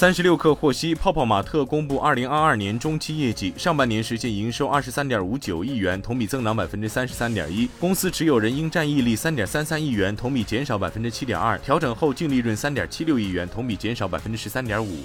三十六氪获悉，泡泡玛特公布二零二二年中期业绩，上半年实现营收二十三点五九亿元，同比增长百分之三十三点一。公司持有人应占溢利三点三三亿元，同比减少百分之七点二，调整后净利润三点七六亿元，同比减少百分之十三点五。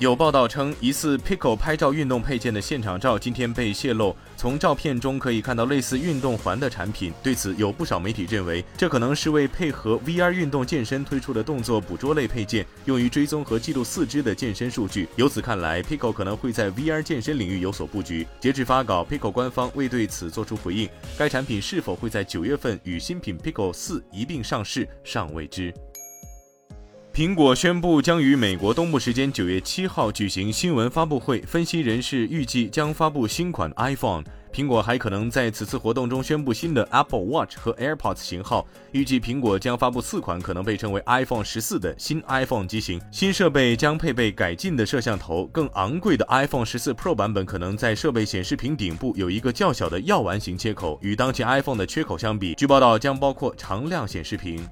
有报道称，疑似 Pico 拍照运动配件的现场照今天被泄露。从照片中可以看到类似运动环的产品。对此，有不少媒体认为，这可能是为配合 VR 运动健身推出的动作捕捉类配件，用于追踪和记录四肢的健身数据。由此看来，Pico 可能会在 VR 健身领域有所布局。截至发稿，Pico 官方未对此作出回应。该产品是否会在九月份与新品 Pico 四一并上市，尚未知。苹果宣布将于美国东部时间九月七号举行新闻发布会，分析人士预计将发布新款 iPhone。苹果还可能在此次活动中宣布新的 Apple Watch 和 AirPods 型号。预计苹果将发布四款可能被称为 iPhone 十四的新 iPhone 机型。新设备将配备改进的摄像头，更昂贵的 iPhone 十四 Pro 版本可能在设备显示屏顶部有一个较小的药丸型切口。与当前 iPhone 的缺口相比，据报道将包括常亮显示屏。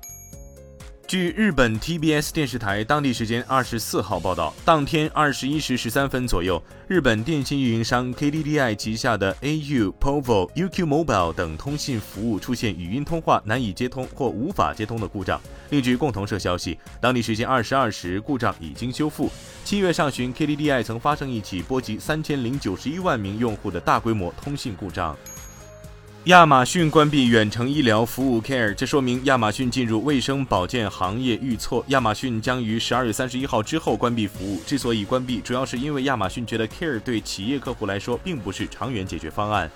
据日本 TBS 电视台当地时间二十四号报道，当天二十一时十三分左右，日本电信运营商 KDDI 旗下的 AU、POVO、UQ Mobile 等通信服务出现语音通话难以接通或无法接通的故障。另据共同社消息，当地时间二十二时，故障已经修复。七月上旬，KDDI 曾发生一起波及三千零九十一万名用户的大规模通信故障。亚马逊关闭远程医疗服务 Care，这说明亚马逊进入卫生保健行业遇挫。亚马逊将于十二月三十一号之后关闭服务。之所以关闭，主要是因为亚马逊觉得 Care 对企业客户来说并不是长远解决方案。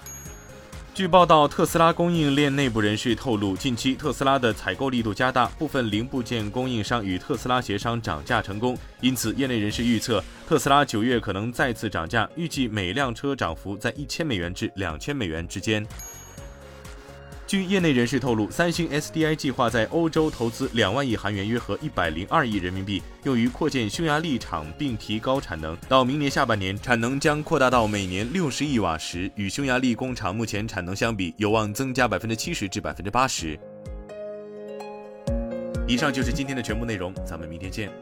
据报道，特斯拉供应链内部人士透露，近期特斯拉的采购力度加大，部分零部件供应商与特斯拉协商涨价成功。因此，业内人士预测，特斯拉九月可能再次涨价，预计每辆车涨幅在一千美元至两千美元之间。据业内人士透露，三星 SDI 计划在欧洲投资两万亿韩元，约合一百零二亿人民币，用于扩建匈牙利厂并提高产能。到明年下半年，产能将扩大到每年六十亿瓦时，与匈牙利工厂目前产能相比，有望增加百分之七十至百分之八十。以上就是今天的全部内容，咱们明天见。